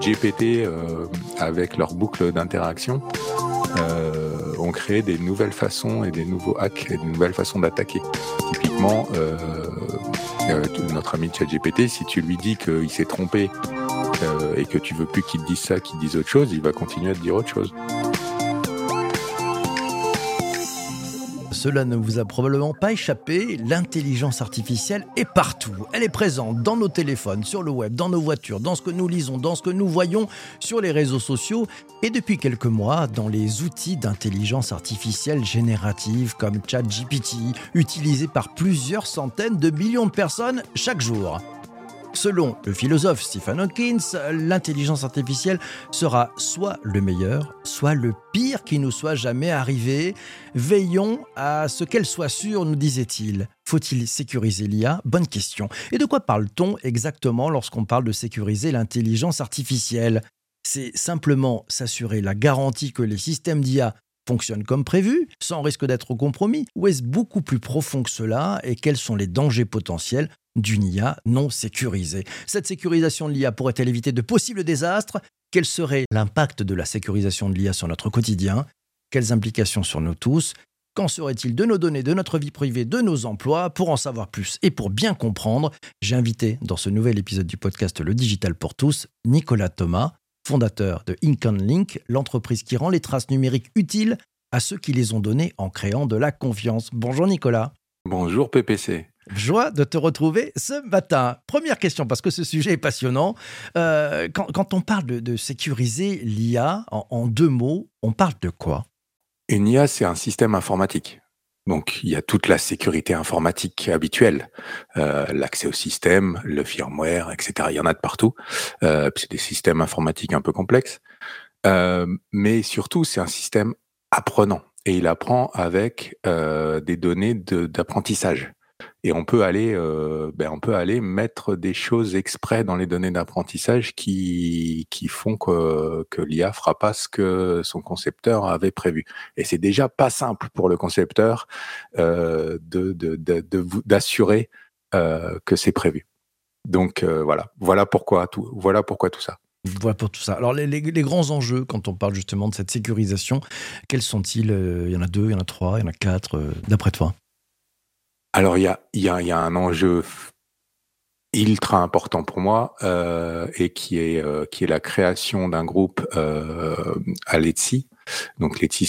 GPT, avec leur boucle d'interaction, ont créé des nouvelles façons et des nouveaux hacks et des nouvelles façons d'attaquer. Typiquement, notre ami ChatGPT, si tu lui dis qu'il s'est trompé et que tu veux plus qu'il dise ça, qu'il dise autre chose, il va continuer à te dire autre chose. Cela ne vous a probablement pas échappé, l'intelligence artificielle est partout. Elle est présente dans nos téléphones, sur le web, dans nos voitures, dans ce que nous lisons, dans ce que nous voyons sur les réseaux sociaux et depuis quelques mois dans les outils d'intelligence artificielle générative comme ChatGPT, utilisés par plusieurs centaines de millions de personnes chaque jour. Selon le philosophe Stephen Hawkins, l'intelligence artificielle sera soit le meilleur, soit le pire qui nous soit jamais arrivé. Veillons à ce qu'elle soit sûre, nous disait-il. Faut-il sécuriser l'IA Bonne question. Et de quoi parle-t-on exactement lorsqu'on parle de sécuriser l'intelligence artificielle? C'est simplement s'assurer la garantie que les systèmes d'IA fonctionnent comme prévu, sans risque d'être compromis Ou est-ce beaucoup plus profond que cela Et quels sont les dangers potentiels d'une IA non sécurisée. Cette sécurisation de l'IA pourrait-elle éviter de possibles désastres? Quel serait l'impact de la sécurisation de l'IA sur notre quotidien? Quelles implications sur nous tous? Qu'en serait-il de nos données, de notre vie privée, de nos emplois? Pour en savoir plus et pour bien comprendre, j'ai invité dans ce nouvel épisode du podcast Le Digital pour tous, Nicolas Thomas, fondateur de Link, l'entreprise qui rend les traces numériques utiles à ceux qui les ont données en créant de la confiance. Bonjour Nicolas. Bonjour PPC. Joie de te retrouver ce matin. Première question, parce que ce sujet est passionnant. Euh, quand, on parle de, sécuriser l'IA, en, deux mots, on parle de quoi? Une IA, c'est un système informatique. Donc, il y a toute la sécurité informatique habituelle, euh, l'accès au système, le firmware, etc. Il y en a de partout. Euh, c'est des systèmes informatiques un peu complexes. mais surtout, c'est un système apprenant. Et il apprend avec des données d'apprentissage. Et on peut aller, euh, ben, on peut aller mettre des choses exprès dans les données d'apprentissage qui, qui font que, que l'IA fera pas ce que son concepteur avait prévu. Et c'est déjà pas simple pour le concepteur euh, de, de, d'assurer euh, que c'est prévu. Donc voilà, voilà pourquoi tout, voilà pourquoi tout ça. Voilà pour tout ça. Alors, les, les, grands enjeux, quand on parle justement de cette sécurisation, quels sont-ils? Il y en a deux, il y en a trois, il y en a quatre, d'après toi? Alors il y a, un enjeu ultra important pour moi euh, et qui est euh, qui est la création d'un groupe euh, à l'ETSI. Donc l'ETSI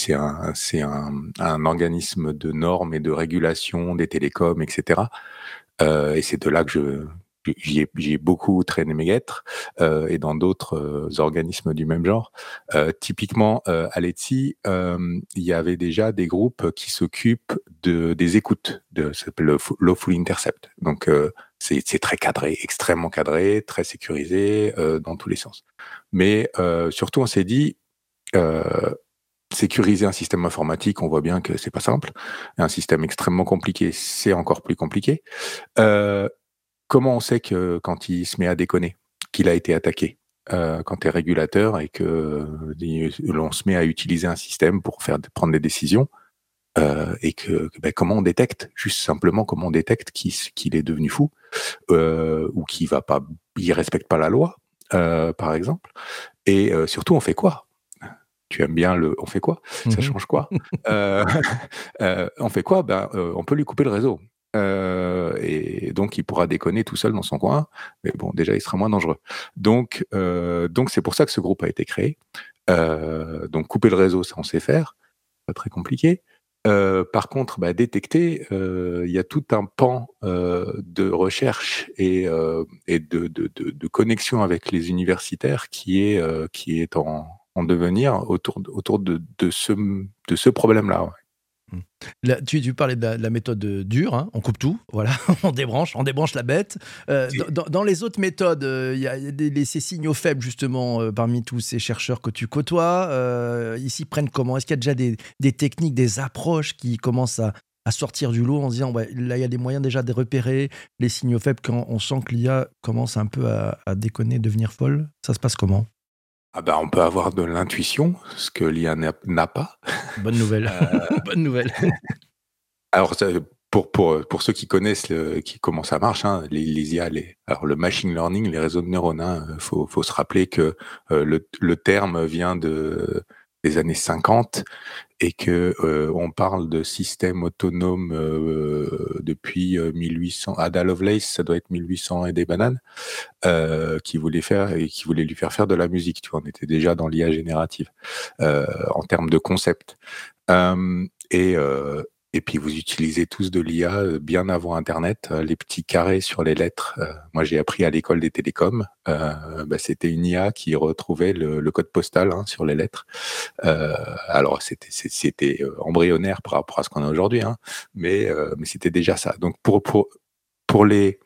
c'est un, organisme de normes et de régulation des télécoms etc. Euh, et c'est de là que je j'y ai, beaucoup traîné mes guêtres euh, et dans d'autres euh, organismes du même genre. Euh, typiquement, euh, à l'ETSI, euh, il y avait déjà des groupes qui s'occupent de, des écoutes, de, ça s'appelle le Lawful Intercept. Donc, c'est très cadré, extrêmement cadré, très sécurisé dans tous les sens. Mais surtout, on s'est dit, sécuriser un système informatique, on voit bien que c'est pas simple. Un système extrêmement compliqué, c'est encore plus compliqué. Euh, comment on sait que quand il se met à déconner, qu'il a été attaqué euh, quand tu es régulateur et que euh, l'on se met à utiliser un système pour faire prendre des décisions euh, et que, ben, comment on détecte juste simplement comment on détecte qu'il est devenu fou ou qu'il va pas il respecte pas la loi par exemple. Et surtout on fait quoi? Tu aimes bien le on fait quoi? Ça mmh change quoi? On fait quoi? Ben on peut lui couper le réseau euh, et donc, il pourra déconner tout seul dans son coin. Mais bon, déjà, il sera moins dangereux. Donc, euh, donc c'est pour ça que ce groupe a été créé. Euh, donc, couper le réseau, ça, on sait faire. Pas très compliqué. par contre, bah, détecter, il y a tout un pan de recherche et, et de, de, de, de, connexion avec les universitaires qui est, qui est en, en devenir autour, autour de, de ce, de ce problème-là. Là, tu, tu, parlais de la, méthode euh, dure, hein, on coupe tout, voilà, on débranche, on débranche la bête. Euh, dans, les autres méthodes, euh, il y a des, ces signaux faibles justement parmi tous ces chercheurs que tu côtoies. ici, prennent comment? Est-ce qu'il y a déjà des, des, techniques, des approches qui commencent à, à sortir du lot en se disant ouais, là, il y a des moyens déjà de repérer les signaux faibles quand on sent que l'IA commence un peu à, à déconner, devenir folle? Ça se passe comment? Ah ben, on peut avoir de l'intuition, ce que l'IA n'a pas. Bonne nouvelle. Euh, Bonne nouvelle. Alors, pour, pour, pour ceux qui connaissent qui, comment ça marche, hein, les, les IA, les, alors le machine learning, les réseaux de neurones, hein, faut, faut se rappeler que le, le terme vient de des années 50 et que euh, on parle de système autonome euh, depuis 1800. Euh, Ada Lovelace, ça doit être 1800 et des bananes, qui voulait faire et qui voulait lui faire faire de la musique. Tu vois, on était déjà dans l'IA générative en termes de concept. et et puis vous utilisez tous de l'IA euh, bien avant Internet, euh, les petits carrés sur les lettres. Euh, moi, j'ai appris à l'école des télécoms. Bah, c'était une IA qui retrouvait le, code postal hein, sur les lettres. alors c'était embryonnaire par rapport à ce qu'on a aujourd'hui, hein, mais c'était déjà ça. Donc pour pour les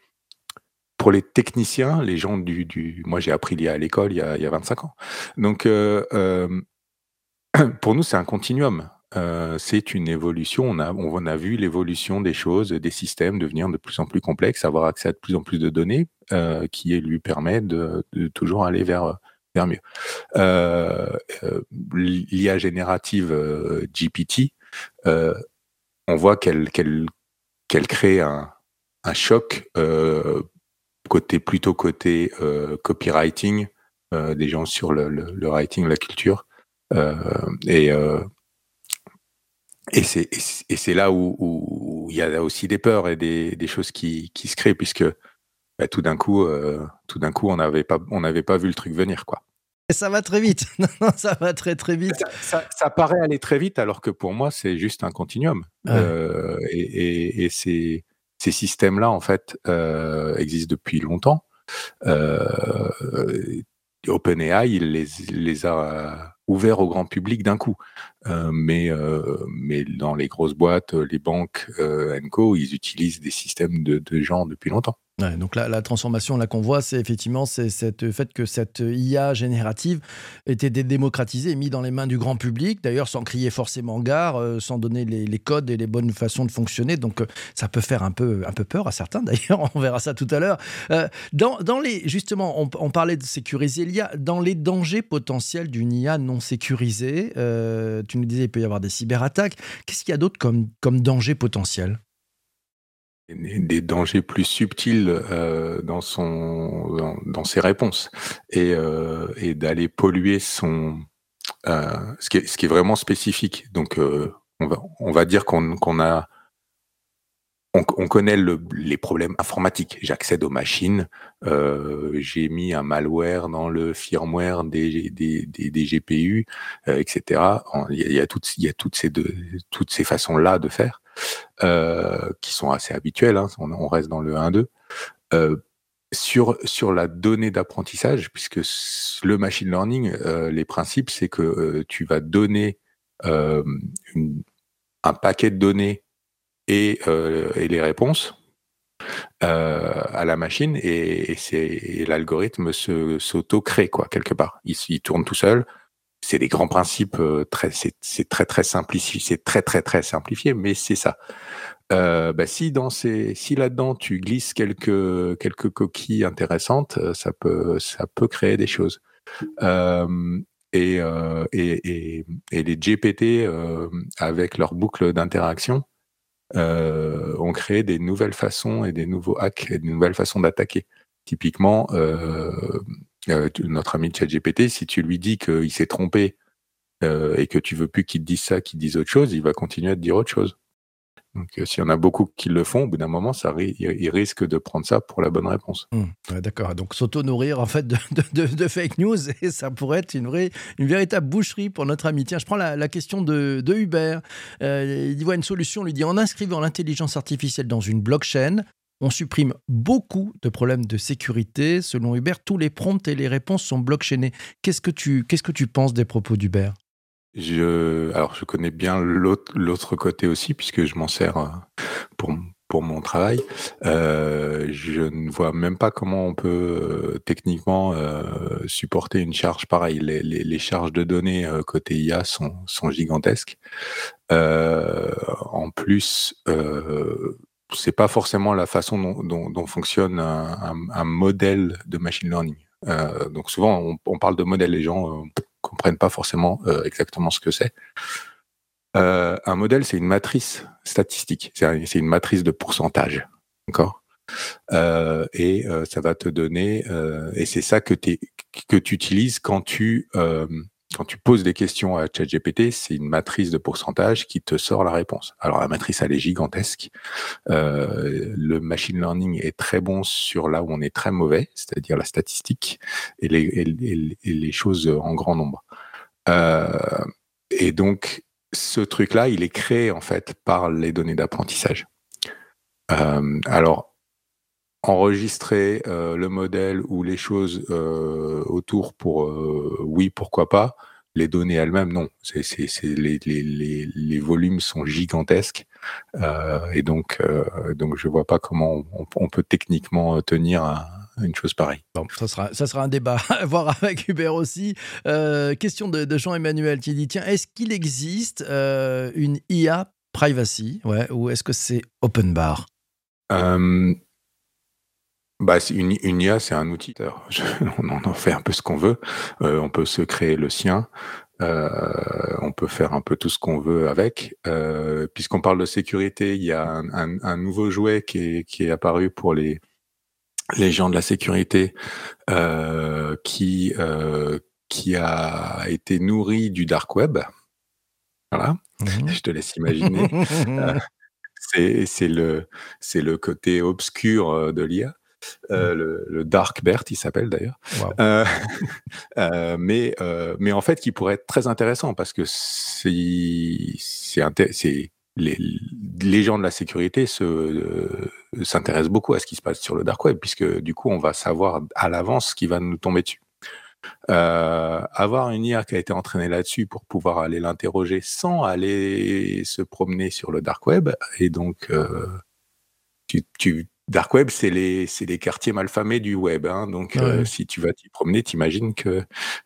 pour les techniciens, les gens du, du moi j'ai appris l'IA à l'école il y a 25 ans. Donc pour nous c'est un continuum. Euh, c'est une évolution. On a, on a vu l'évolution des choses, des systèmes devenir de plus en plus complexes, avoir accès à de plus en plus de données, euh, qui lui permet de, toujours aller vers, vers mieux. Euh, L'IA générative GPT, on voit qu'elle qu'elle crée un, un choc côté plutôt côté copywriting, des gens sur le, le, le writing, la culture. et et c'est et c'est là où, il y a aussi des peurs et des, des choses qui, qui se créent puisque bah, tout d'un coup euh, tout d'un coup on n'avait pas on n'avait pas vu le truc venir quoi. Et ça va très vite. ça va très très vite. Ça, ça, paraît aller très vite alors que pour moi c'est juste un continuum. Euh, et, et, et, ces, ces systèmes là en fait euh, existent depuis longtemps. Euh, OpenAI il les, les a ouverts au grand public d'un coup. Euh, mais, euh, mais dans les grosses boîtes, les banques euh, Co, ils utilisent des systèmes de, de gens depuis longtemps donc la, transformation là qu'on voit, c'est effectivement c'est cette fait que cette IA générative était démocratisée mise dans les mains du grand public, d'ailleurs sans crier forcément gare, euh, sans donner les, codes et les bonnes façons de fonctionner. Donc euh, ça peut faire un peu un peu peur à certains. D'ailleurs, on verra ça tout à l'heure. Euh, dans, dans, les justement, on, on, parlait de sécuriser l'IA. Dans les dangers potentiels d'une IA non sécurisée, tu nous disais il peut y avoir des cyberattaques. Qu'est-ce qu'il y a d'autre comme comme danger potentiel? Des dangers plus subtils euh, dans son dans, ses réponses et, euh, et d'aller polluer son euh, ce qui est vraiment spécifique donc euh, on va on va dire qu'on qu'on a on, on connaît le, les problèmes informatiques. J'accède aux machines, j'ai mis un malware dans le firmware des, des, des, GPU, etc. Il y, a, il y a toutes, il y a toutes ces deux, toutes ces façons-là de faire. Euh, qui sont assez habituels, hein, on, reste dans le 1-2. Euh, sur, sur la donnée d'apprentissage, puisque le machine learning, euh, les principes, c'est que tu vas donner un paquet de données et, et les réponses à la machine et, et l'algorithme s'auto-crée quoi quelque part. Il, il, tourne tout seul, c'est des grands principes euh, très c'est très très simplifié c'est très très très simplifié mais c'est ça. Euh, bah, si dans ces si là-dedans tu glisses quelques quelques coquilles intéressantes euh, ça peut ça peut créer des choses. Et, et, et, et, les GPT avec leur boucle d'interaction ont créé des nouvelles façons et des nouveaux hacks et des nouvelles façons d'attaquer. Typiquement euh, notre ami ChatGPT, si tu lui dis qu'il s'est trompé euh, et que tu veux plus qu'il te dise ça, qu'il dise autre chose, il va continuer à te dire autre chose. Donc, euh, s'il y en a beaucoup qui le font, au bout d'un moment, il risque de prendre ça pour la bonne réponse. Mmh. D'accord. Donc, s'auto-nourrir en fait de, fake news, ça pourrait être une, vraie, une véritable boucherie pour notre ami. Tiens, je prends la, question de, Hubert. Euh, il voit une solution, il lui dit en inscrivant l'intelligence artificielle dans une blockchain, on supprime beaucoup de problèmes de sécurité. Selon Hubert, tous les prompts et les réponses sont blockchainés. Qu'est-ce que tu, qu'est-ce que tu penses des propos d'Hubert? Je, alors, je connais bien l'autre côté aussi, puisque je m'en sers euh, pour, pour mon travail. Euh, je ne vois même pas comment on peut euh, techniquement supporter une charge pareille. Les, les, les charges de données côté IA sont, sont gigantesques. en plus, c'est pas forcément la façon dont, fonctionne un, modèle de machine learning. Euh, donc souvent, on, parle de modèle, les gens euh, comprennent pas forcément euh, exactement ce que c'est. un modèle, c'est une matrice statistique. C'est une matrice de pourcentage. D'accord? Et ça va te donner, et c'est ça que tu utilises quand tu, quand tu poses des questions à ChatGPT, c'est une matrice de pourcentage qui te sort la réponse. Alors la matrice, elle est gigantesque. le machine learning est très bon sur là où on est très mauvais, c'est-à-dire la statistique et les, choses en grand nombre. et donc, ce truc-là, il est créé en fait par les données d'apprentissage. alors, enregistrer euh, le modèle ou les choses euh, autour pour euh, oui, pourquoi pas. Les données elles-mêmes, non. C'est, les, les, les, volumes sont gigantesques et donc, donc je vois pas comment on, peut techniquement tenir une chose pareille. Bon, ça sera, ça sera un débat à voir avec Hubert aussi. question de, Jean-Emmanuel qui dit tiens, est-ce qu'il existe une IA privacy? Ouais, ou est-ce que c'est open bar? Bah, une, une IA, c'est un outil. on en fait un peu ce qu'on veut. Euh, on peut se créer le sien. Euh, on peut faire un peu tout ce qu'on veut avec. Euh, puisqu'on parle de sécurité, il y a un, nouveau jouet qui est, qui est, apparu pour les, les gens de la sécurité qui, qui a été nourri du dark web. Voilà, mmh je te laisse imaginer. c'est le, le côté obscur de l'IA. Euh, le, Dark Bert, il s'appelle d'ailleurs. Euh, euh, mais, mais en fait, qui pourrait être très intéressant parce que c'est les, les, gens de la sécurité s'intéressent beaucoup à ce qui se passe sur le dark web, puisque du coup, on va savoir à l'avance ce qui va nous tomber dessus. avoir une IA qui a été entraînée là-dessus pour pouvoir aller l'interroger sans aller se promener sur le dark web, et donc tu, tu, Dark web, c'est les, les quartiers malfamés du web. Hein. Donc, euh, si tu vas t'y promener, t'imagines que.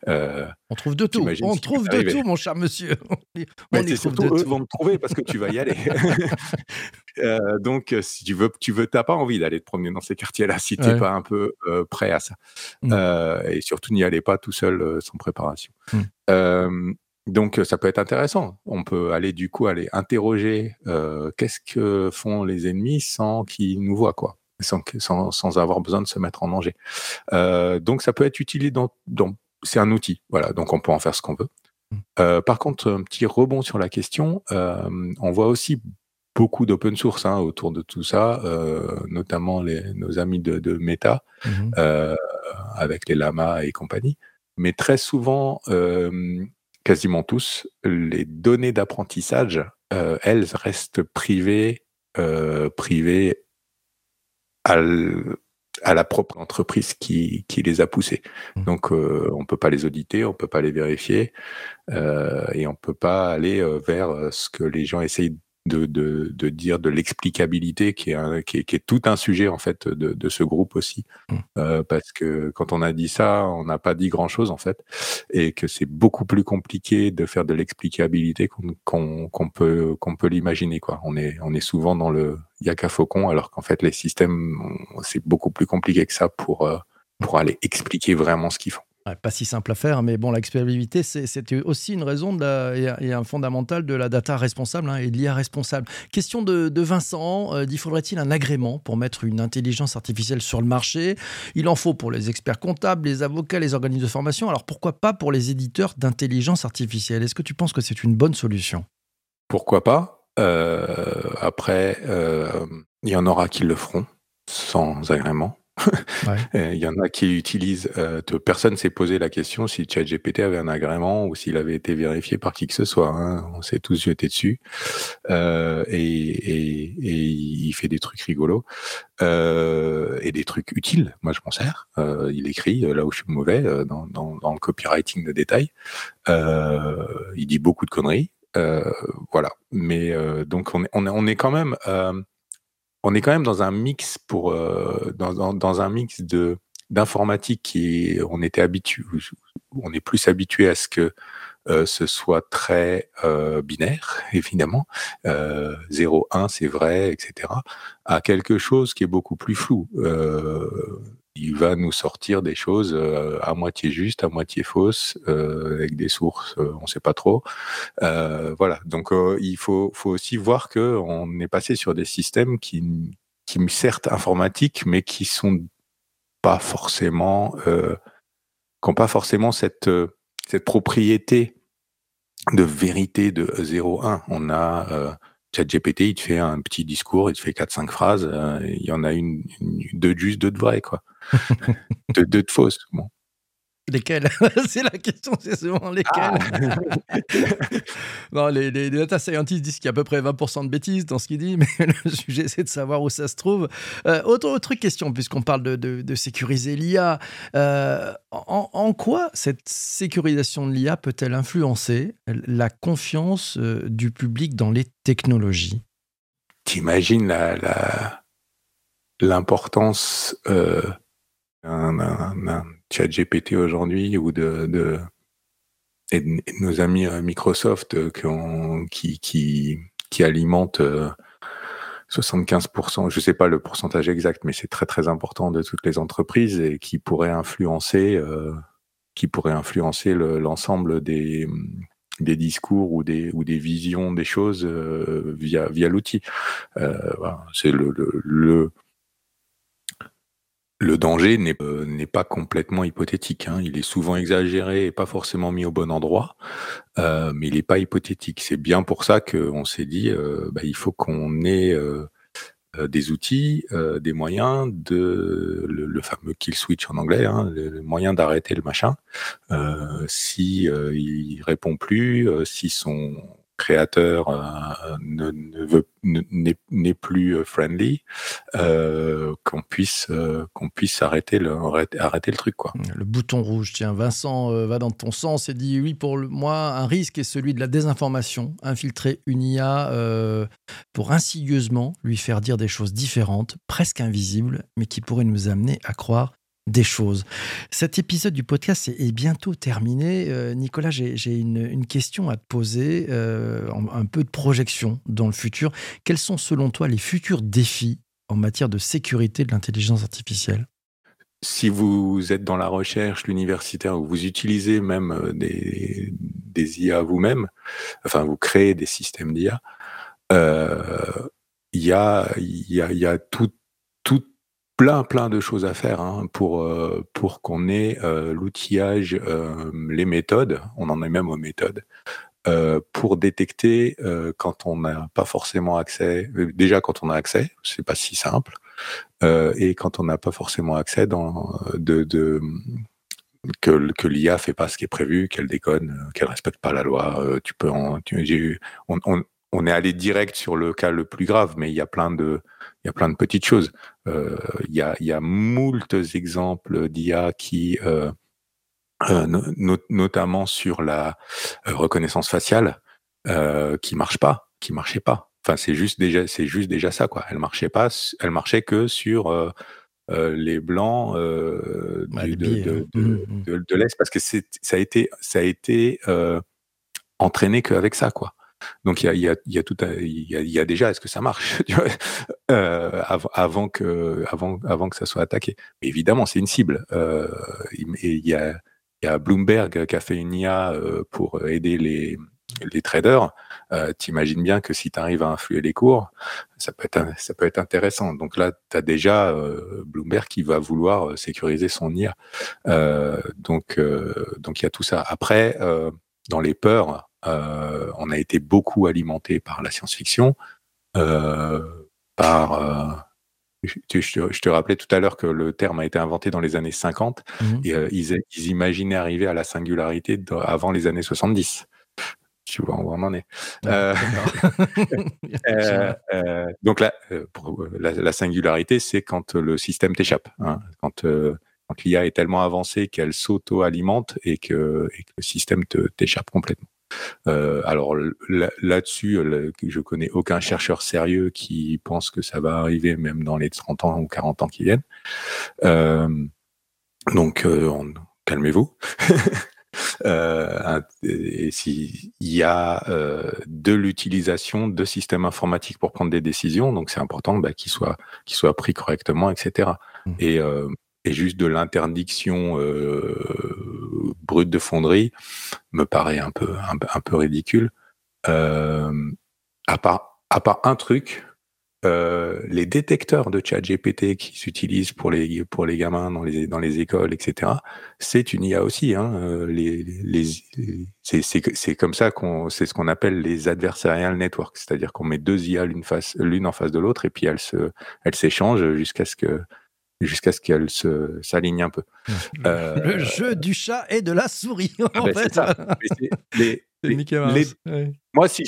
Euh, on trouve de tout. On trouve de tout, mon cher monsieur. On y surtout, eux vont te trouver parce que tu vas y aller. euh, donc, si tu veux, tu veux, t'as pas envie d'aller te promener dans ces quartiers-là si tu n'es pas un peu prêt à ça. Mmh. et surtout, n'y allez pas tout seul sans préparation. Mmh. Donc ça peut être intéressant. On peut aller du coup aller interroger euh, qu'est-ce que font les ennemis sans qu'ils nous voient quoi, sans, sans, sans, avoir besoin de se mettre en danger. Euh, donc ça peut être utilisé dans, dans c'est un outil, voilà. Donc on peut en faire ce qu'on veut. Euh, par contre, un petit rebond sur la question, on voit aussi beaucoup d'open source hein, autour de tout ça, notamment les, nos amis de, de Meta, mmh avec les Lama et compagnie. Mais très souvent, quasiment tous, les données d'apprentissage, euh, elles restent privées, euh, privées à, la propre entreprise qui, qui les a poussées. Mmh. Donc, euh, on ne peut pas les auditer, on ne peut pas les vérifier, et on ne peut pas aller vers ce que les gens essayent de, de, de dire de l'explicabilité qui est, qui, est, qui, est, tout un sujet en fait de, de ce groupe aussi. Mmh. euh, parce que quand on a dit ça on n'a pas dit grand chose en fait et que c'est beaucoup plus compliqué de faire de l'explicabilité qu'on qu'on peut qu'on peut l'imaginer quoi. On est on est souvent dans le yaka faucon alors qu'en fait les systèmes c'est beaucoup plus compliqué que ça pour euh, pour aller expliquer vraiment ce qu'ils font pas si simple à faire, mais bon, l'expéribilité, c'est aussi une raison et un fondamental de la data responsable hein, et de l'IA responsable. Question de, Vincent, euh, faudrait-il un agrément pour mettre une intelligence artificielle sur le marché? Il en faut pour les experts comptables, les avocats, les organismes de formation, alors pourquoi pas pour les éditeurs d'intelligence artificielle? Est-ce que tu penses que c'est une bonne solution? Pourquoi pas? Euh, Après, euh, il y en aura qui le feront sans agrément. Il y en a qui utilisent. Euh, personne s'est posé la question si ChatGPT avait un agrément ou s'il avait été vérifié par qui que ce soit. Hein. On s'est tous jetés dessus. Euh, et, il fait des trucs rigolos euh, et des trucs utiles. Moi, je m'en sers. il écrit là où je suis mauvais dans, le copywriting de détail. il dit beaucoup de conneries. voilà. Mais donc on est quand même on est quand même dans un mix pour euh, dans, dans, un mix de d'informatique qui on était habitué on est plus habitué à ce que euh, ce soit très euh, binaire évidemment. 0 1 c'est vrai etc à quelque chose qui est beaucoup plus flou il va nous sortir des choses à moitié justes, à moitié fausses, avec des sources, on ne sait pas trop. voilà, donc il faut, faut aussi voir que on est passé sur des systèmes qui, qui certes informatiques, mais qui sont pas forcément, euh, qui pas forcément cette, cette propriété de vérité de 0-1. On a euh, ChatGPT, il te fait un petit discours, il te fait 4-5 phrases, euh, il y en a une, deux de juste, deux de vraies, quoi. Deux de fausses. Bon. Lesquels C'est la question, c'est souvent lesquels. Ah. non, les, data scientists disent qu'il y a à peu près 20% de bêtises dans ce qu'ils disent, mais le sujet, c'est de savoir où ça se trouve. Euh, autre, autre question, puisqu'on parle de, de, sécuriser l'IA, euh, en, quoi cette sécurisation de l'IA peut-elle influencer la confiance euh, du public dans les technologies? T'imagines l'importance la, d'un chat GPT aujourd'hui ou de, de, et de, nos amis euh, Microsoft euh, qui, qui, qui, alimentent 75%, euh, je ne sais pas le pourcentage exact, mais c'est très très important de toutes les entreprises et qui pourrait influencer, qui pourrait influencer l'ensemble des, des discours ou des, ou des visions des choses via, via l'outil. c'est le, le le danger euh, n'est pas complètement hypothétique. Hein. Il est souvent exagéré et pas forcément mis au bon endroit, euh, mais il n'est pas hypothétique. C'est bien pour ça qu'on s'est dit, euh, bah, il faut qu'on ait des outils, des moyens de le, fameux kill switch en anglais, hein, le, moyen d'arrêter le machin. si il répond plus, si son créateur euh, n'est plus euh, friendly, euh, qu'on puisse qu'on puisse arrêter le arrêter, le truc quoi. Le bouton rouge. Tiens, Vincent va dans ton sens et dit oui pour moi un risque est celui de la désinformation, infiltrer une IA pour insidieusement lui faire dire des choses différentes, presque invisibles, mais qui pourraient nous amener à croire des choses. Cet épisode du podcast est, bientôt terminé. Euh, Nicolas, j'ai une, question à te poser, euh, un peu de projection dans le futur. Quels sont selon toi les futurs défis en matière de sécurité de l'intelligence artificielle? Si vous êtes dans la recherche, l'universitaire, ou vous utilisez même euh, des, IA vous-même, enfin vous créez des systèmes d'IA, il y, a, y, a, y a tout plein, plein de choses à faire hein, pour, euh, pour qu'on ait euh, l'outillage, euh, les méthodes, on en est même aux méthodes, pour détecter quand on n'a pas forcément accès, déjà quand on a accès, c'est pas si simple, et quand on n'a pas forcément accès de, que, que l'IA fait pas ce qui est prévu, qu'elle déconne, qu'elle respecte pas la loi. tu peux en, on, est allé direct sur le cas le plus grave, mais il y a plein de, il y a plein de petites choses. Euh, il, y a, il y a moult exemples d'IA qui, euh, euh, notamment sur la reconnaissance faciale, qui marche pas, qui marchait pas. Enfin, c'est juste déjà, c'est juste déjà ça, quoi. Elle marchait pas, elle marchait que sur les blancs de, de, de, l'Est, parce que ça a été, ça a été entraîné qu'avec ça, quoi. Donc il y a, y, a, y a, tout, il y a, y a, déjà est-ce que ça marche euh, avant, que avant avant que ça soit attaqué. Mais évidemment, c'est une cible. Euh, et il y a, y a Bloomberg qui a fait une IA euh, pour aider les, les traders. Euh, T'imagines bien que si tu arrives à influer les cours, ça peut être ça peut être intéressant. Donc là, tu as déjà euh, Bloomberg qui va vouloir sécuriser son IA. Euh, donc donc il y a tout ça. Après, dans les peurs euh, on a été beaucoup alimenté par la science-fiction, euh, par euh, je te, rappelais tout à l'heure que le terme a été inventé dans les années 50 mmh et ils, imaginaient arriver à la singularité avant les années 70. Tu vois où on en est. donc là, la, singularité, c'est quand le système t'échappe. Hein, quand, quand l'IA est tellement avancée qu'elle s'auto-alimente et que, et que le système t'échappe complètement. Euh, alors là-dessus, je connais aucun chercheur sérieux qui pense que ça va arriver même dans les 30 ans ou 40 ans qui viennent. Euh, donc, euh, calmez-vous. et s'il y a de l'utilisation de systèmes informatiques pour prendre des décisions, donc c'est important bah, qu'ils soient, qu'ils soient pris correctement, etc. Et. Et juste de l'interdiction euh, brute de fonderie me paraît un peu un, peu ridicule. Euh, à part à part un truc, euh, les détecteurs de chat GPT qui s'utilisent pour les pour les gamins dans les dans les écoles, etc. C'est une IA aussi. Hein, euh, les, les, c'est comme ça qu'on c'est ce qu'on appelle les adversarial networks, c'est-à-dire qu'on met deux IA l'une en face de l'autre et puis elles se elles s'échangent jusqu'à ce que jusqu'à ce qu'elles se s'alignent un peu. Euh, le jeu du chat et de la souris. En ah ben, fait. Ça. Les, les, Moi, si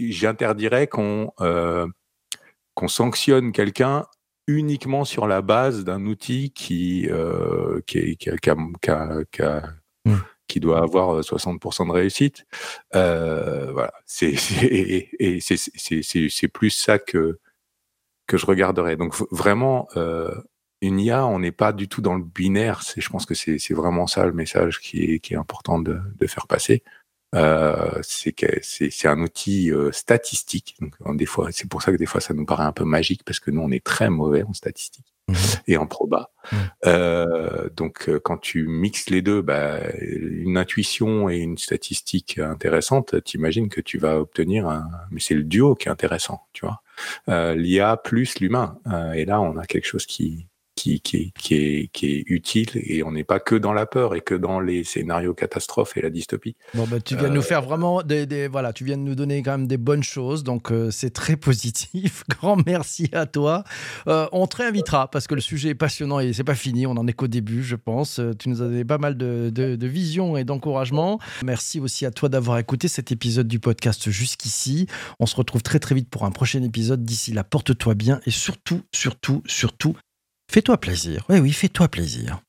j'interdirais qu'on euh, qu'on sanctionne quelqu'un uniquement sur la base d'un outil qui, euh, qui, qui, qui, doit avoir 60% de réussite. Euh, voilà, c'est c'est plus ça que que je regarderais. Donc vraiment, euh, une IA, on n'est pas du tout dans le binaire. Je pense que c'est vraiment ça le message qui est, qui est important de, de faire passer. Euh, c'est c'est un outil euh, statistique. Donc, des fois, c'est pour ça que des fois ça nous paraît un peu magique parce que nous on est très mauvais en statistique mmh et en proba. Mmh. Euh, donc euh, quand tu mixes les deux, bah, une intuition et une statistique intéressante, t'imagines que tu vas obtenir un. Mais c'est le duo qui est intéressant, tu vois. Euh, L'IA plus l'humain. et là, on a quelque chose qui qui, qui, qui, est, qui est utile et on n'est pas que dans la peur et que dans les scénarios catastrophes et la dystopie. Bon, bah, tu viens de nous faire vraiment des, des, voilà, tu viens de nous donner quand même des bonnes choses, donc euh, c'est très positif. Grand merci à toi. Euh, on te réinvitera parce que le sujet est passionnant et c'est pas fini. On en est qu'au début, je pense. Euh, tu nous as donné pas mal de, de, de vision et d'encouragement. Merci aussi à toi d'avoir écouté cet épisode du podcast jusqu'ici. On se retrouve très très vite pour un prochain épisode. D'ici là, porte-toi bien et surtout, surtout, surtout, Fais-toi plaisir. Oui, oui, fais-toi plaisir.